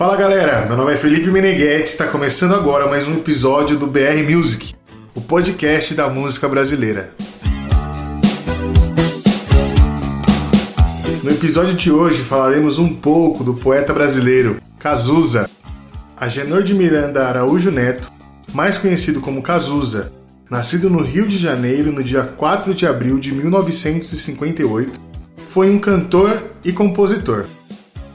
Fala galera, meu nome é Felipe Meneghetti, está começando agora mais um episódio do BR Music, o podcast da música brasileira. No episódio de hoje falaremos um pouco do poeta brasileiro Cazuza, Agenor de Miranda Araújo Neto, mais conhecido como Cazuza, nascido no Rio de Janeiro no dia 4 de abril de 1958, foi um cantor e compositor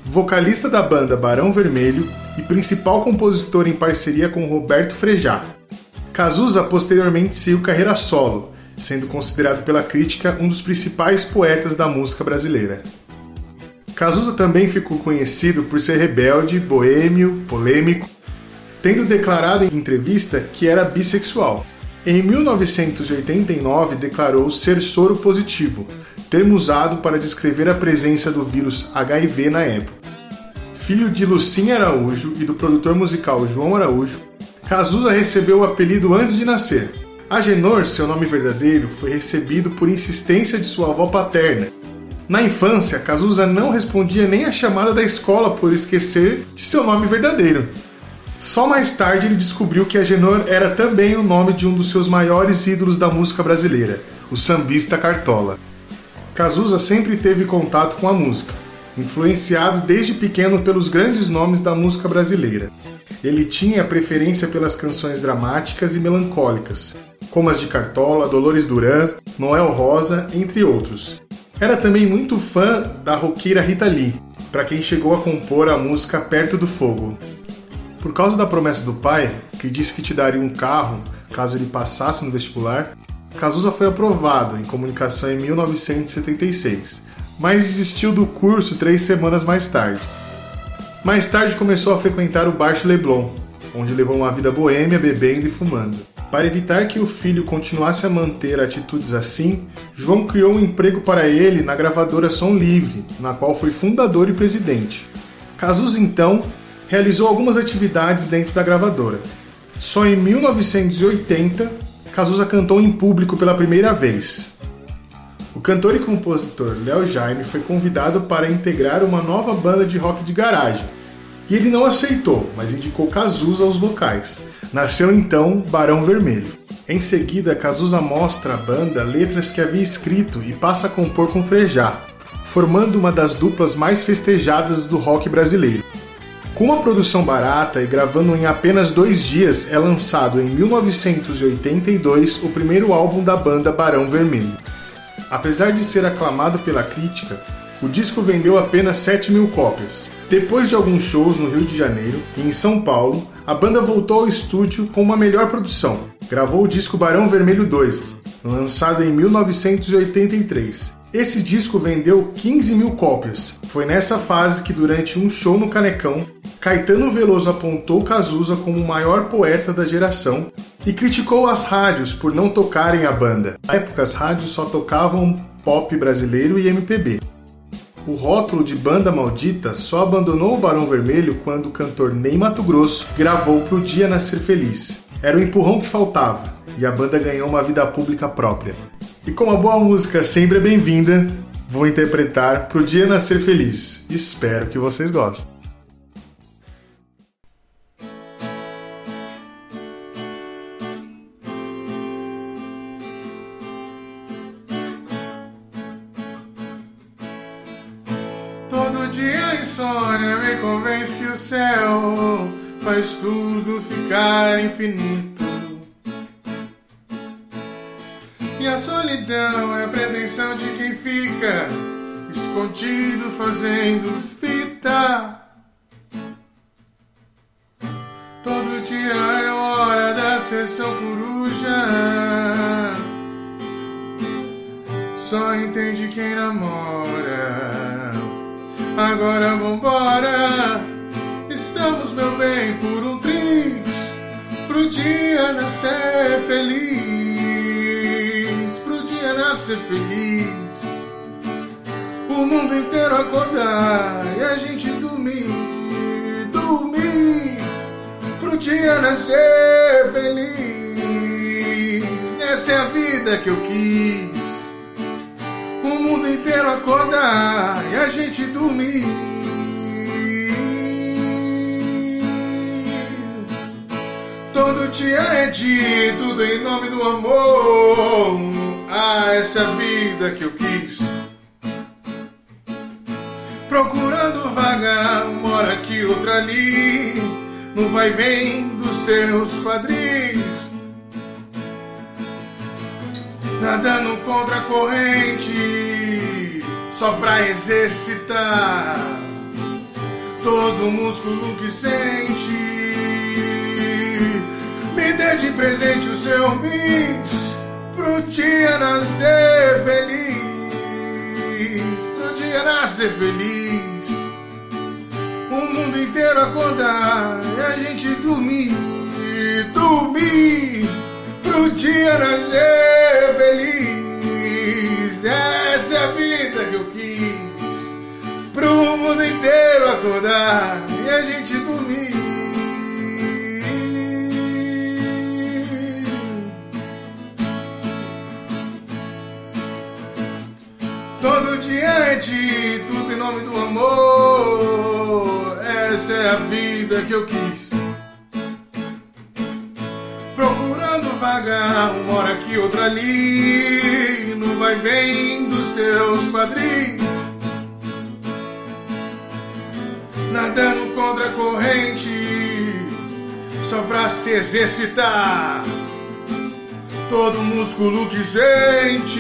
vocalista da banda Barão Vermelho e principal compositor em parceria com Roberto Frejá. Cazuza posteriormente seguiu carreira solo, sendo considerado pela crítica um dos principais poetas da música brasileira. Cazuza também ficou conhecido por ser rebelde, boêmio, polêmico, tendo declarado em entrevista que era bissexual. Em 1989 declarou ser soro positivo, termo usado para descrever a presença do vírus HIV na época. Filho de Lucinha Araújo e do produtor musical João Araújo, Cazuza recebeu o apelido antes de nascer. Agenor, seu nome verdadeiro, foi recebido por insistência de sua avó paterna. Na infância, Cazuza não respondia nem a chamada da escola por esquecer de seu nome verdadeiro. Só mais tarde ele descobriu que Agenor era também o nome de um dos seus maiores ídolos da música brasileira, o sambista Cartola. Cazuza sempre teve contato com a música, influenciado desde pequeno pelos grandes nomes da música brasileira. Ele tinha preferência pelas canções dramáticas e melancólicas, como as de Cartola, Dolores Duran, Noel Rosa, entre outros. Era também muito fã da roqueira Rita Lee, para quem chegou a compor a música Perto do Fogo. Por causa da promessa do pai, que disse que te daria um carro caso ele passasse no vestibular, Cazuza foi aprovado em comunicação em 1976, mas desistiu do curso três semanas mais tarde. Mais tarde começou a frequentar o Baixo Leblon, onde levou uma vida boêmia, bebendo e fumando. Para evitar que o filho continuasse a manter atitudes assim, João criou um emprego para ele na gravadora Som Livre, na qual foi fundador e presidente. Cazuza então realizou algumas atividades dentro da gravadora. Só em 1980 Cazuza cantou em público pela primeira vez. O cantor e compositor Léo Jaime foi convidado para integrar uma nova banda de rock de garagem. E ele não aceitou, mas indicou Cazuza aos vocais. Nasceu então Barão Vermelho. Em seguida, Cazuza mostra à banda letras que havia escrito e passa a compor com Frejá, formando uma das duplas mais festejadas do rock brasileiro. Com uma produção barata e gravando em apenas dois dias, é lançado em 1982 o primeiro álbum da banda Barão Vermelho. Apesar de ser aclamado pela crítica, o disco vendeu apenas 7 mil cópias. Depois de alguns shows no Rio de Janeiro e em São Paulo, a banda voltou ao estúdio com uma melhor produção. Gravou o disco Barão Vermelho 2, lançado em 1983. Esse disco vendeu 15 mil cópias. Foi nessa fase que, durante um show no Canecão, Caetano Veloso apontou Cazuza como o maior poeta da geração e criticou as rádios por não tocarem a banda. Na época, as rádios só tocavam pop brasileiro e MPB. O rótulo de banda maldita só abandonou o Barão Vermelho quando o cantor Ney Mato Grosso gravou Pro Dia Nascer Feliz. Era o empurrão que faltava e a banda ganhou uma vida pública própria. E como a boa música sempre é bem-vinda, vou interpretar Pro Dia Nascer Feliz. Espero que vocês gostem. Insônia me convence que o céu faz tudo ficar infinito. E a solidão é a pretensão de quem fica escondido fazendo fita. Todo dia é hora da sessão coruja. Só entende quem namora. Agora vambora, estamos, meu bem, por um triz, pro dia nascer feliz, pro dia nascer feliz. O mundo inteiro acordar e a gente dormir, dormir, pro dia nascer feliz. Essa é a vida que eu quis inteiro acordar e a gente dormir. Todo dia é dia, tudo em nome do amor. Ah, essa é vida que eu quis. Procurando vaga, mora aqui, outra ali. No vai vem dos teus quadris. Nadando contra a corrente, só pra exercitar todo músculo que sente. Me dê de presente o seu bis pro dia nascer feliz, pro dia nascer feliz. O mundo inteiro acordar e a gente dormir, dormir pro dia nascer inteiro acordar e a gente dormir. Todo dia de tudo em nome do amor. Essa é a vida que eu quis. Procurando vagar, uma hora aqui, outra ali. No vai vem dos teus quadris. Nadando contra a corrente, só pra se exercitar. Todo músculo que sente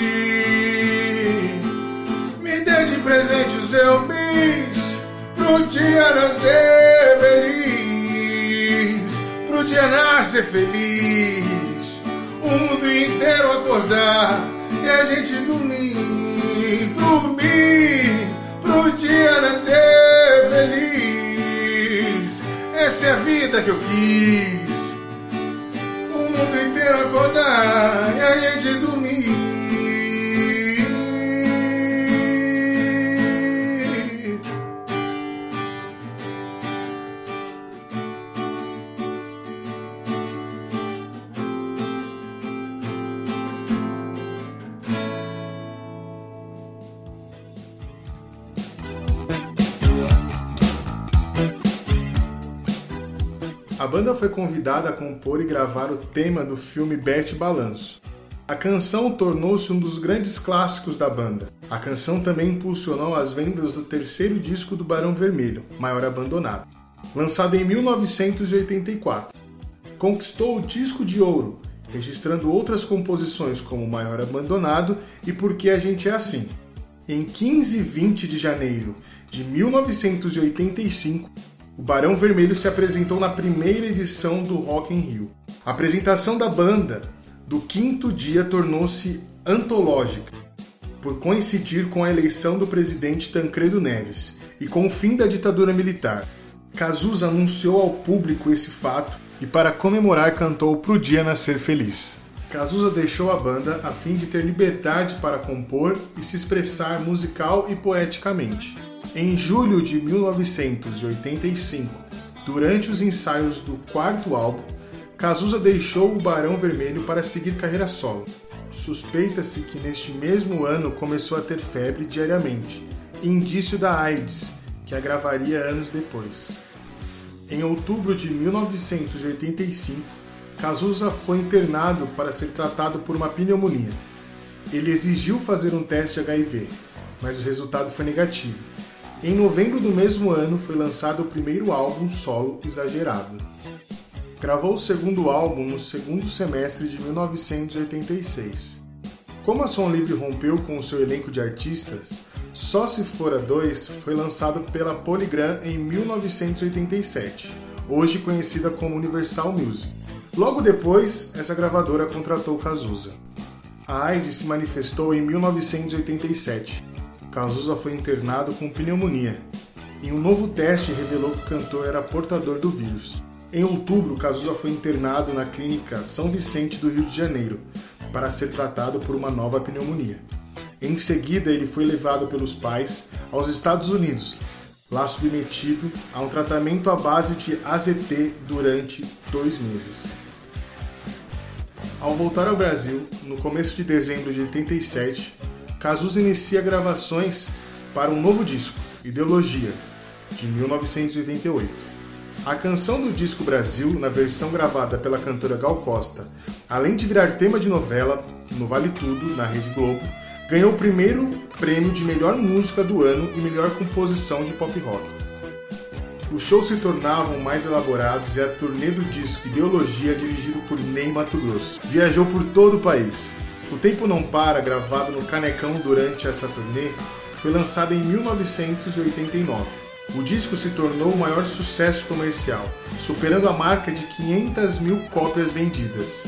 de presente o seu bis pro dia nascer feliz, pro dia nascer feliz, o mundo inteiro acordar e a gente dormir, dormir, pro dia nascer. Essa é a vida que eu quis. O mundo inteiro acordar e a gente dormir. A banda foi convidada a compor e gravar o tema do filme Bete Balanço. A canção tornou-se um dos grandes clássicos da banda. A canção também impulsionou as vendas do terceiro disco do Barão Vermelho, Maior Abandonado, lançado em 1984. Conquistou o disco de ouro, registrando outras composições como Maior Abandonado e Porque a Gente é Assim. Em 15 e 20 de janeiro de 1985, o Barão Vermelho se apresentou na primeira edição do Rock in Rio. A apresentação da banda do quinto dia tornou-se antológica, por coincidir com a eleição do presidente Tancredo Neves e com o fim da ditadura militar. Cazuza anunciou ao público esse fato e, para comemorar, cantou Pro Dia Nascer Feliz. Cazuza deixou a banda a fim de ter liberdade para compor e se expressar musical e poeticamente. Em julho de 1985, durante os ensaios do quarto álbum, Cazuza deixou o Barão Vermelho para seguir carreira solo. Suspeita-se que neste mesmo ano começou a ter febre diariamente, indício da AIDS, que agravaria anos depois. Em outubro de 1985, Cazuza foi internado para ser tratado por uma pneumonia. Ele exigiu fazer um teste HIV, mas o resultado foi negativo em novembro do mesmo ano foi lançado o primeiro álbum solo Exagerado. Gravou o segundo álbum no segundo semestre de 1986. Como a Som Livre rompeu com o seu elenco de artistas, Só Se Fora Dois foi lançado pela Polygram em 1987, hoje conhecida como Universal Music. Logo depois, essa gravadora contratou Cazuza. A AIDS se manifestou em 1987 Cazuza foi internado com pneumonia. Em um novo teste revelou que o cantor era portador do vírus. Em outubro, Cazuza foi internado na clínica São Vicente do Rio de Janeiro para ser tratado por uma nova pneumonia. Em seguida, ele foi levado pelos pais aos Estados Unidos, lá submetido a um tratamento à base de AZT durante dois meses. Ao voltar ao Brasil, no começo de dezembro de 87, Cazuza inicia gravações para um novo disco, Ideologia, de 1988. A canção do disco Brasil, na versão gravada pela cantora Gal Costa, além de virar tema de novela no Vale Tudo, na Rede Globo, ganhou o primeiro prêmio de melhor música do ano e melhor composição de pop rock. Os shows se tornavam mais elaborados e a turnê do disco Ideologia, dirigido por Ney Mato Grosso, viajou por todo o país. O Tempo Não Para, gravado no Canecão durante essa turnê, foi lançado em 1989. O disco se tornou o maior sucesso comercial, superando a marca de 500 mil cópias vendidas.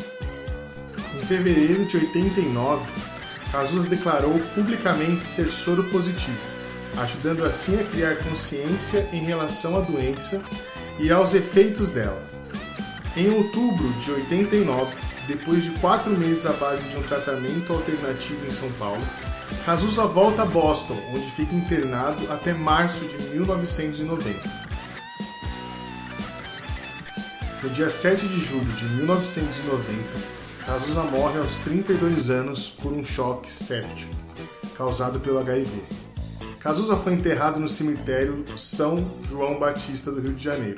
Em fevereiro de 89, Cazuza declarou publicamente ser soro positivo, ajudando assim a criar consciência em relação à doença e aos efeitos dela. Em outubro de 89, depois de quatro meses à base de um tratamento alternativo em São Paulo, Cazuza volta a Boston, onde fica internado até março de 1990. No dia 7 de julho de 1990, Cazuza morre aos 32 anos por um choque séptico causado pelo HIV. Cazuza foi enterrado no cemitério São João Batista do Rio de Janeiro.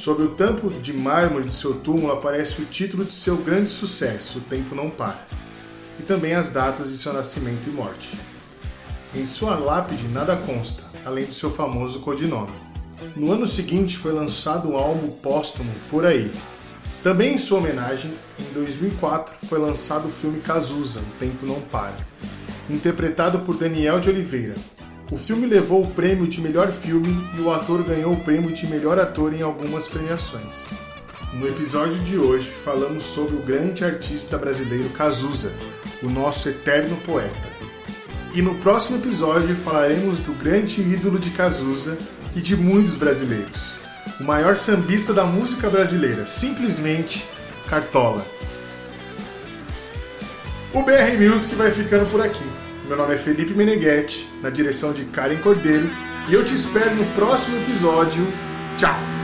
Sob o tampo de mármore de seu túmulo aparece o título de seu grande sucesso, O Tempo Não Para, e também as datas de seu nascimento e morte. Em sua lápide nada consta, além do seu famoso codinome. No ano seguinte foi lançado um álbum póstumo Por Aí, também em sua homenagem, em 2004 foi lançado o filme Cazuza, O Tempo Não Para, interpretado por Daniel de Oliveira. O filme levou o prêmio de melhor filme e o ator ganhou o prêmio de melhor ator em algumas premiações. No episódio de hoje falamos sobre o grande artista brasileiro Cazuza, o nosso eterno poeta. E no próximo episódio falaremos do grande ídolo de Cazuza e de muitos brasileiros, o maior sambista da música brasileira, simplesmente Cartola. O BR Music vai ficando por aqui. Meu nome é Felipe Meneghetti, na direção de Karen Cordeiro, e eu te espero no próximo episódio. Tchau!